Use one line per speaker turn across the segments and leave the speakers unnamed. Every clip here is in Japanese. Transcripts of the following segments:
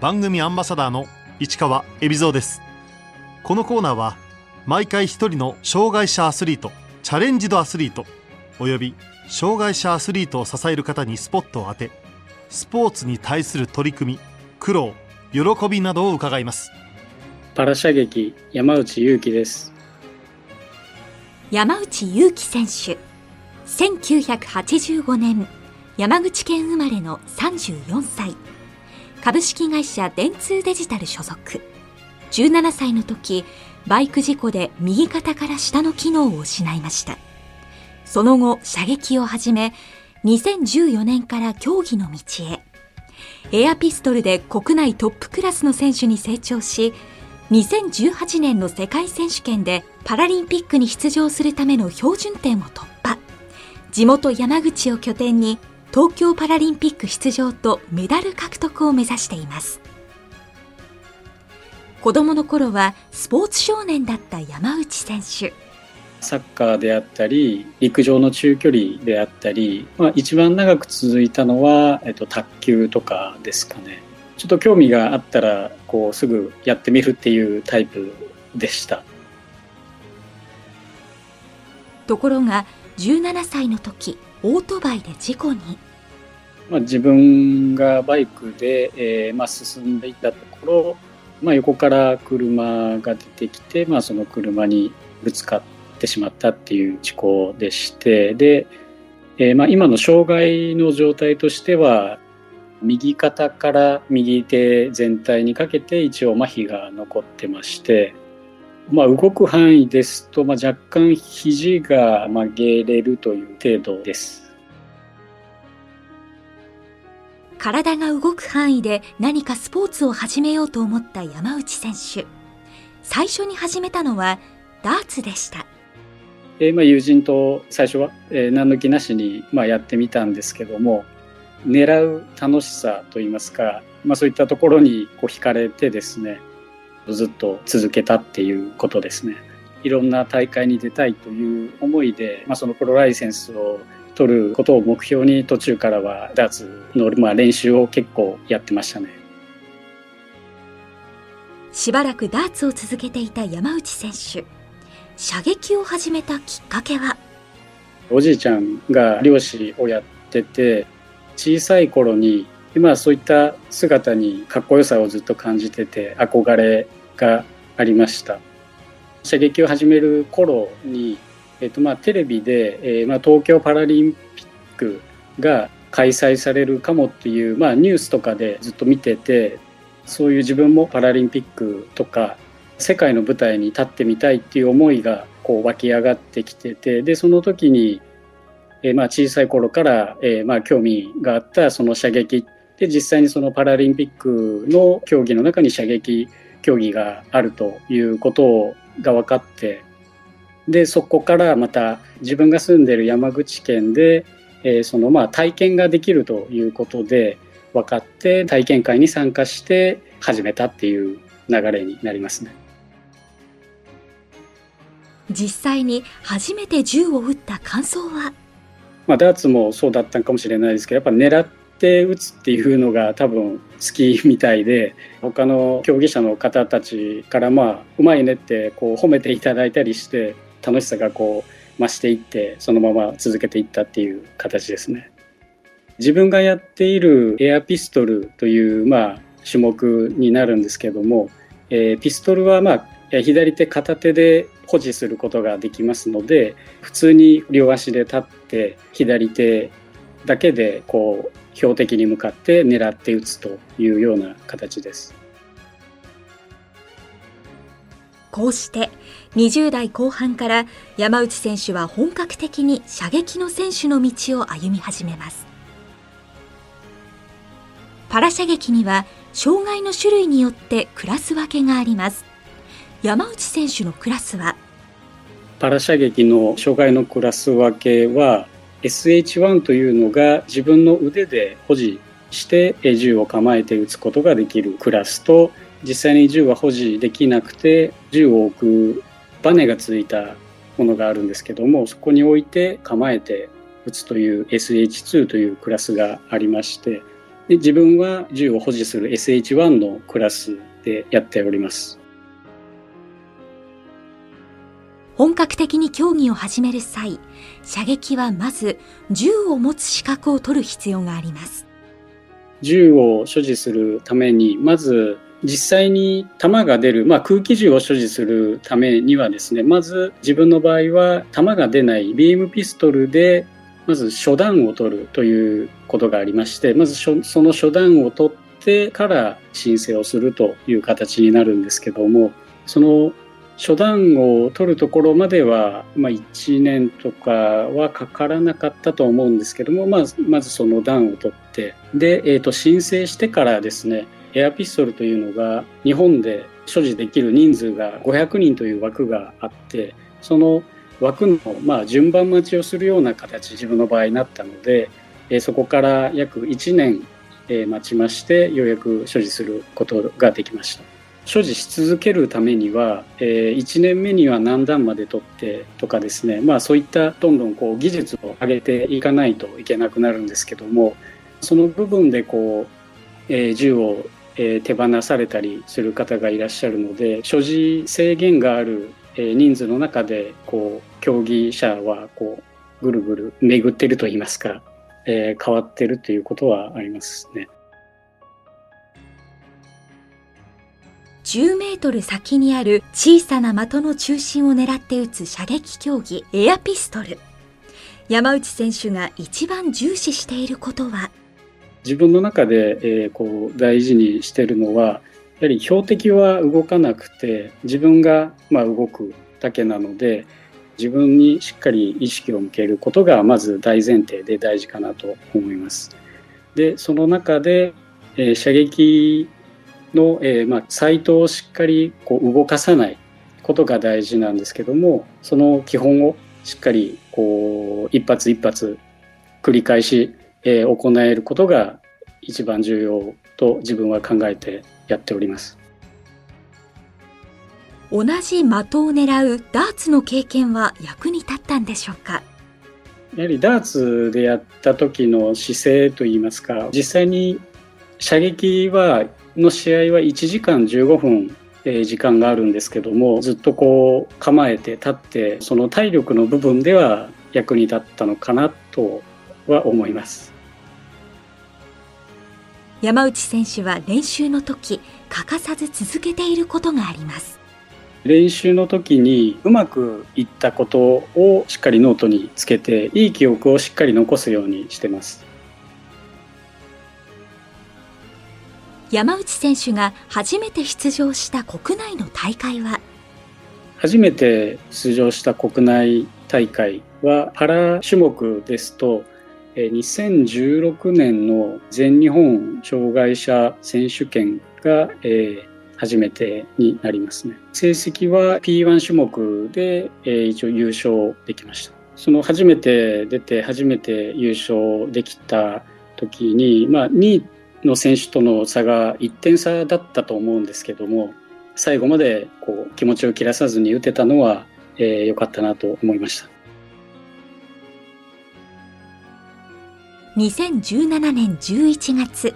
番組アンバサダーの市川恵比蔵です。このコーナーは毎回一人の障害者アスリートチャレンジドアスリートおよび障害者アスリートを支える方にスポットを当てスポーツに対する取り組み苦労喜びなどを伺います。
パラ射撃山内優輝です。
山内優輝選手1985年山口県生まれの34歳株式会社電通デジタル所属。17歳の時バイク事故で右肩から下の機能を失いました。その後射撃を始め2014年から競技の道へ。エアピストルで国内トップクラスの選手に成長し2018年の世界選手権でパラリンピックに出場するための標準点を突破。地元山口を拠点に東京パラリンピック出場とメダル獲得を目指しています。子供の頃はスポーツ少年だった山内選手。
サッカーであったり陸上の中距離であったり、まあ、一番長く続いたのは、えっと、卓球とかですかね。ちょっと興味があったらこうすぐやってみるっていうタイプでした。
ところが17歳の時オートバイで事故に、
まあ、自分がバイクで、えーまあ、進んでいたところ、まあ、横から車が出てきて、まあ、その車にぶつかってしまったっていう事故でしてで、えーまあ、今の障害の状態としては右肩から右手全体にかけて一応麻痺が残ってまして、まあ、動く範囲ですと、まあ、若干肘が曲げれるという程度です。
体が動く範囲で何かスポーツを始めようと思った山内選手。最初に始めたのはダーツでした。
えー、まあ友人と最初は、えー、何の気なしに、まあ、やってみたんですけども、狙う楽しさといいますか、まあ、そういったところにこう惹かれてですねずっと続けたっていうことですね。いろんな大会に出たいという思いで、まあ、そのプロライセンスを取ることを目標に途中からはダーツの、まあ、練習を結構やってましたね。
しばらくダーツを続けていた山内選手。射撃を始めたきっかけは？
おじいちゃんが漁師をやってて小さい頃に今そういった姿にかっこよさをずっと感じてて憧れがありました。射撃を始める頃に、えっとまあ、テレビで、えーまあ、東京パラリンピックが開催されるかもっていう、まあ、ニュースとかでずっと見ててそういう自分もパラリンピックとか世界の舞台に立ってみたいっていう思いがこう湧き上がってきててでその時にえー、まあ小さい頃から、えー、まあ興味があったその射撃っで実際にそのパラリンピックの競技の中に射撃競技があるということが分かってでそこからまた自分が住んでる山口県で、えー、そのまあ体験ができるということで分かって体験会に参加して始めたっていう流れになりますね。
実際に初めて銃を撃った感想は？
まあ、ダーツもそうだったかもしれないですけどやっぱ狙って打つっていうのが多分好きみたいで他の競技者の方たちからまあうまいねってこう褒めていただいたりして楽しさがこう増していってそのまま続けていったっていう形ですね。自分がやっているエアピストルというまあ種目になるんですけども、えー、ピストルはまあ左手片手で保持することができますので普通に両足で立って左手だけでこう標的に向かって狙って撃つというような形です。
こうして20代後半から山内選手は本格的に射撃の選手の道を歩み始めます。パラ射撃には障害の種類によってクラス分けがあります。山内選手のクラスは？
パラ射撃の障害のクラス分けは SH1 というのが自分の腕で保持して銃を構えて撃つことができるクラスと実際に銃は保持できなくて銃を置くバネがついたものがあるんですけどもそこに置いて構えて撃つという SH2 というクラスがありましてで自分は銃を保持する SH1 のクラスでやっております。
本格的に競技を始める際、射撃はまず銃を持つ資格を取る必要があります。
銃を所持するために、まず実際に弾が出る、まあ、空気銃を所持するためにはですね、まず自分の場合は弾が出ないビームピストルでまず初段を取るということがありまして、まずその初段を取ってから申請をするという形になるんですけども、その初段を取るところまでは、まあ、1年とかはかからなかったと思うんですけども、まずまずその段を取って、で、えー、と申請してからですね、エアピストルというのが日本で所持できる人数が500人という枠があって、その枠の、まあ、順番待ちをするような形自分の場合になったので、えー、そこから約1年、えー、待ちましてようやく所持することができました。所持し続けるためには、えー、1年目には何段まで取ってとかですねまあそういったどんどんこう技術を上げていかないといけなくなるんですけどもその部分でこう、えー、銃をえ手放されたりする方がいらっしゃるので所持制限があるえ人数の中でこう競技者はこうぐるぐる巡ってると言いますか、え、変わってるということはありますね。
10メートル先にある小さな的の中心を狙って撃つ射撃競技エアピストル。山内選手が一番重視していることは？
自分の中で、えー、こう大事にしてるのはやはり標的は動かなくて自分がまあ動くだけなので自分にしっかり意識を向けることがまず大前提で大事かなと思います。でその中で、えー、射撃の、えーまあ、サイトをしっかりこう動かさないことが大事なんですけどもその基本をしっかりこう一発一発繰り返し、えー、行えることが一番重要と自分は考えてやっております。
同じ的を狙うダーツの経験は役に立ったんでしょうか？
やはりダーツでやった時の姿勢といいますか実際に射撃はの試合は1時間15分時間があるんですけどもずっとこう構えて立ってその体力の部分では役に立ったのかなとは思います。
山内選手は練習の時欠かさず続けていることがあります
練習の時にうまくいったことをしっかりノートにつけていい記憶をしっかり残すようにしてます
山内選手が初めて出場した国内の大会は？
初めて出場した国内大会はパラ種目ですと2016年の全日本障害者選手権が、え、初めてになりますね。成績は P1 種目で、え、一応優勝できました。その初めて出て初めて優勝できた時に、まあ、2位の選手との差が1点差だったと思うんですけども最後までこう気持ちを切らさずに打てたのは良、えー、かったなと思いました。
2017年11月、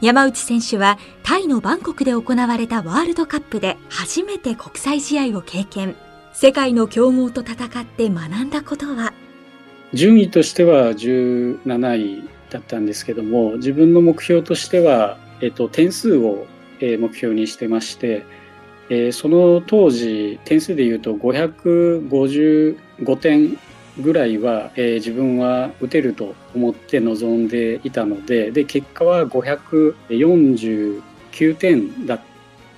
山内選手はタイのバンコクで行われたワールドカップで初めて国際試合を経験。世界の強豪と戦って学んだことは？
順位としては17位だったんですけども、自分の目標としては、えっと、点数を、え目標にしてまして、えその当時、点数で言うと555点ぐらいは、え、自分は打てると思って臨んでいたのでで結果は549点だっ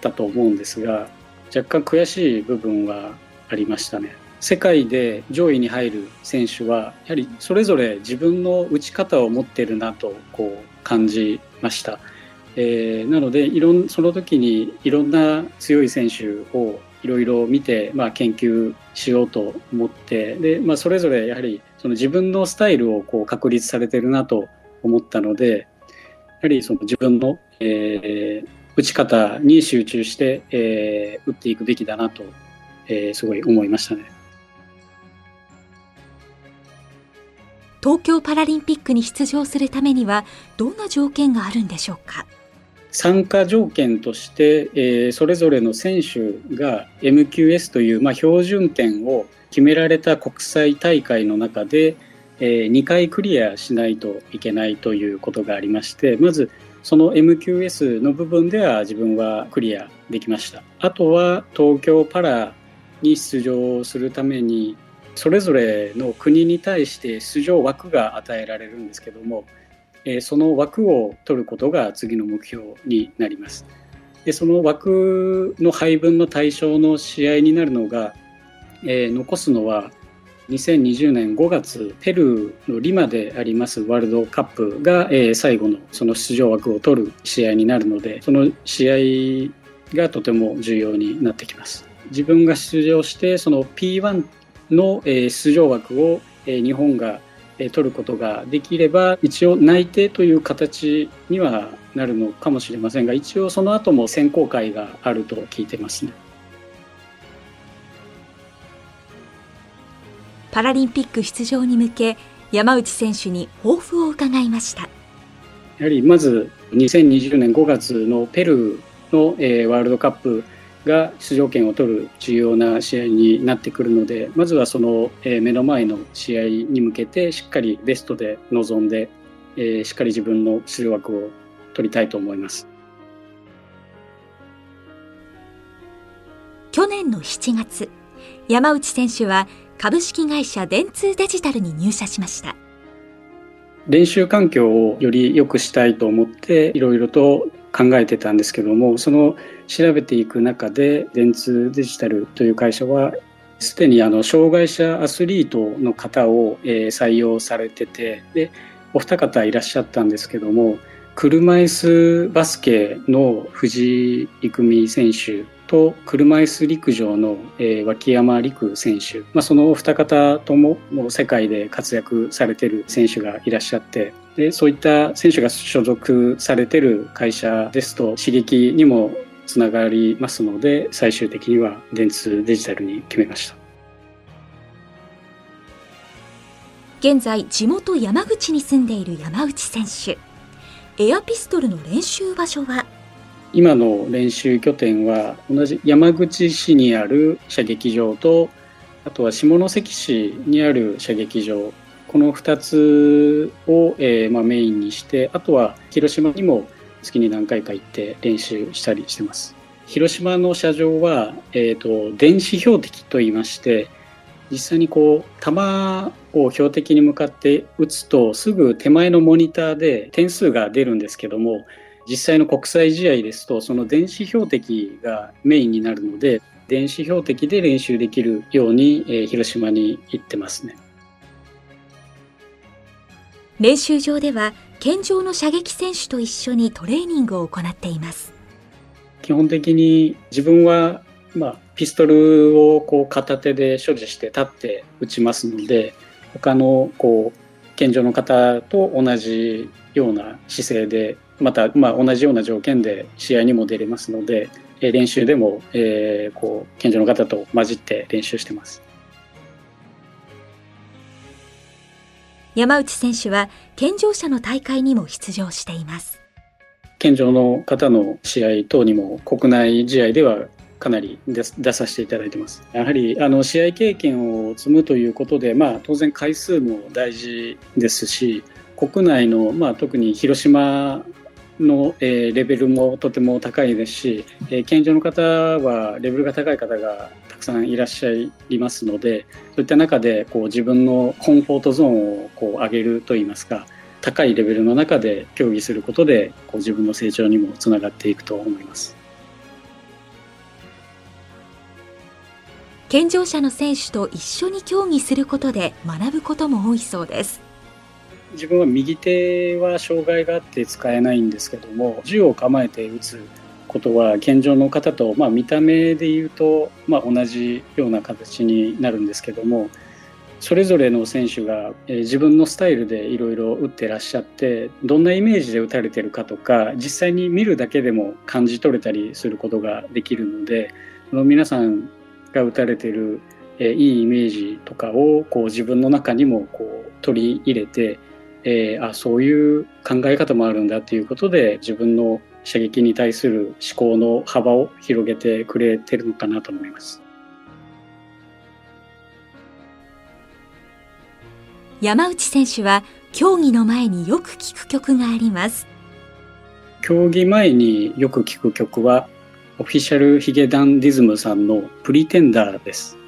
たと思うんですが若干悔しい部分はありましたね。世界で上位に入る選手はやはりそれぞれ自分の打ち方を持ってるなとこう感じました。えー、なのでいろんその時にいろんな強い選手をいろいろ見て、まあ、研究しようと思ってで、まあ、それぞれやはりその自分のスタイルをこう確立されてるなと思ったのでやはりその自分の、えー、打ち方に集中して、えー、打っていくべきだなと、えー、すごい思いましたね。
東京パラリンピックに出場するためにはどんな条件があるんでしょうか？
参加条件として、えー、それぞれの選手が MQS という、まあ、標準点を決められた国際大会の中で、えー、2回クリアしないといけないということがありましてまずその MQS の部分では自分はクリアできました。あとは東京パラに出場するためにそれぞれの国に対して出場枠が与えられるんですけども、その枠を取ることが次の目標になります。でその枠の配分の対象の試合になるのが、残すのは2020年5月ペルーのリマでありますワールドカップが、最後のその出場枠を取る試合になるのでその試合がとても重要になってきます。自分が出場してその P1 の出場枠を日本が取ることができれば一応内定という形にはなるのかもしれませんが一応その後も選考会があると聞いてますね。
パラリンピック出場に向け山内選手に抱負を伺いました
やはりまず2020年5月のペルーの、えー、ワールドカップが出場権を取る重要な試合になってくるのでまずはその、え目の前の試合に向けてしっかりベストで臨んで、えしっかり自分の出場枠を取りたいと思います。
去年の7月山内選手は株式会社電通デジタルに入社しました。
練習環境をより良くしたいと思っていろいろと考えてたんですけどもその調べていく中で電通デジタルという会社はすでにあの障害者アスリートの方を、え採用されててでお二方いらっしゃったんですけども車椅子バスケの藤井郁美選手と車椅子陸上の、え脇山陸選手、まあ、そのお二方とももう世界で活躍されてる選手がいらっしゃって。でそういった選手が所属されてる会社ですと刺激にもつながりますので最終的には電通デジタルに決めました。
現在地元山口に住んでいる山内選手。エアピストルの練習場所は
今の練習拠点は同じ山口市にある射撃場とあとは下関市にある射撃場。この2つを、えーまあ、メインにしてあとは広島にも月に何回か行って練習したりしてます。広島の射場は、えーと、電子標的といいまして実際にこう弾を標的に向かって撃つとすぐ手前のモニターで点数が出るんですけども実際の国際試合ですとその電子標的がメインになるので電子標的で練習できるように、えー、広島に行ってますね。
練習場では健常の射撃選手と一緒にトレーニングを行っています
基本的に自分は、まあ、ピストルをこう片手で所持して立って撃ちますので他のこう健常の方と同じような姿勢でまた、まあ、同じような条件で試合にも出れますので練習でも、えー、こう健常の方と混じって練習してます。
山内選手は健常者の大会にも出場しています
健常の方の試合等にも国内試合ではかなり出させていただいてます。やはりあの試合経験を積むということで、まあ、当然回数も大事ですし国内の、まあ、特に広島の、えー、レベルもとても高いですし、えー、健常の方はレベルが高い方がたくさんいらっしゃいますのでそういった中でこう自分のコンフォートゾーンをこう上げるといいますか高いレベルの中で競技することでこう自分の成長にもつながっていくと思います。
健常者の選手と一緒に競技することで学ぶことも多いそうです。
自分は右手は障害があって使えないんですけども銃を構えて撃つことは健常の方と、まあ、見た目で言うと、まあ、同じような形になるんですけどもそれぞれの選手が、え自分のスタイルでいろいろ打ってらっしゃってどんなイメージで打たれてるかとか実際に見るだけでも感じ取れたりすることができるのでその皆さんが打たれてるえ、いいイメージとかをこう自分の中にもこう取り入れて、えー、あそういう考え方もあるんだっていうことで自分の射撃に対する思考の幅を広げてくれてるのかなと思います。
山内選手は競技の前によく聴く曲があります。
競技前によく聴く曲はオフィシャルヒゲダンディズムさんのプリテンダーです。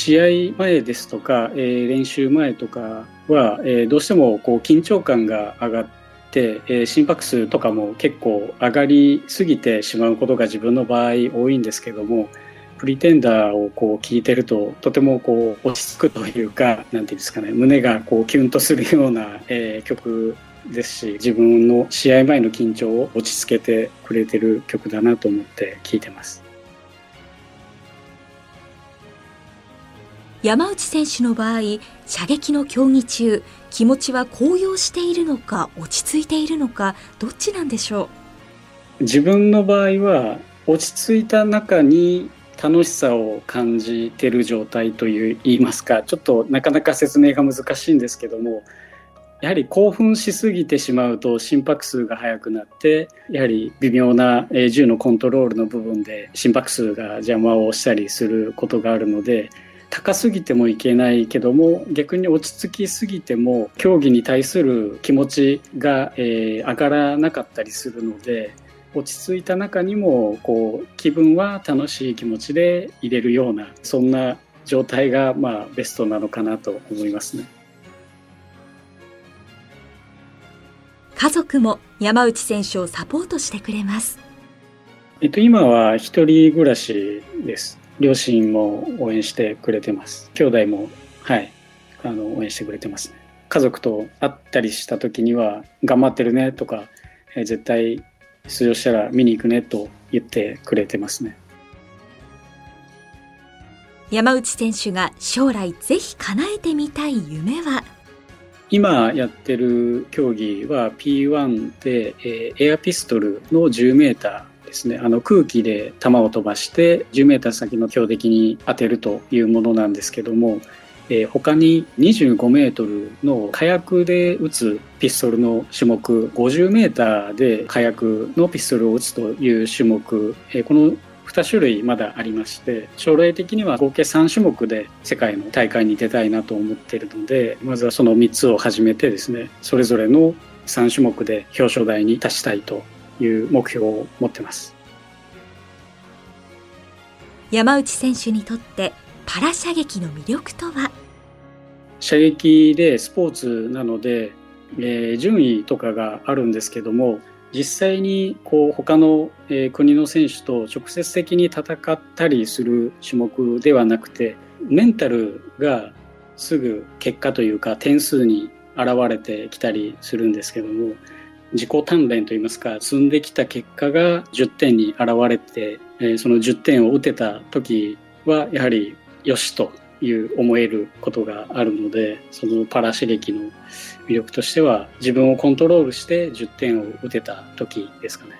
試合前ですとか、えー、練習前とかは、えー、どうしてもこう緊張感が上がって、えー、心拍数とかも結構上がりすぎてしまうことが自分の場合多いんですけども、プリテンダーをこう聞いてるととてもこう落ち着くというか、なんていうんですかね、胸がこうキュンとするような、えー、曲ですし、自分の試合前の緊張を落ち着けてくれてる曲だなと思って聴いてます。
山内選手の場合射撃の競技中気持ちは高揚しているのか落ち着いているのかどっちなんでしょ
う？自分の場合は落ち着いた中に楽しさを感じてる状態という言いますかちょっとなかなか説明が難しいんですけどもやはり興奮しすぎてしまうと心拍数が速くなってやはり微妙な銃のコントロールの部分で心拍数が邪魔をしたりすることがあるので高すぎてもいけないけども逆に落ち着きすぎても競技に対する気持ちが、えー、上がらなかったりするので落ち着いた中にもこう気分は楽しい気持ちで入れるようなそんな状態がまあベストなのかなと思いますね。
家族も山内選手をサポートしてくれます。
えっと、今は一人暮らしです。両親も応援してくれてます。兄弟も、はい、あの、応援してくれてますね。家族と会ったりした時には、頑張ってるねとか、えー、絶対出場したら見に行くねと言ってくれてますね。
山内選手が将来ぜひ叶えてみたい夢は？
今やってる競技は P1 で、えー、エアピストルの10メーターですね。あの空気で球を飛ばして10メーター先の強敵に当てるというものなんですけども、えー、他に25メートルの火薬で撃つピストルの種目50メーターで火薬のピストルを撃つという種目、えー、この2種類まだありまして将来的には合計3種目で世界の大会に出たいなと思っているのでまずはその3つを始めてですねそれぞれの3種目で表彰台に立ちたいという目標を持ってます。
山内選手にとってパラ射撃の魅力とは？
射撃でスポーツなので、えー、順位とかがあるんですけども実際にこう他の、えー、国の選手と直接的に戦ったりする種目ではなくてメンタルがすぐ結果というか点数に現れてきたりするんですけども自己鍛錬といいますか積んできた結果が10点に現れて、え、その10点を打てた時はやはりよしという思えることがあるのでそのパラ刺激の魅力としては自分をコントロールして10点を打てた時ですかね。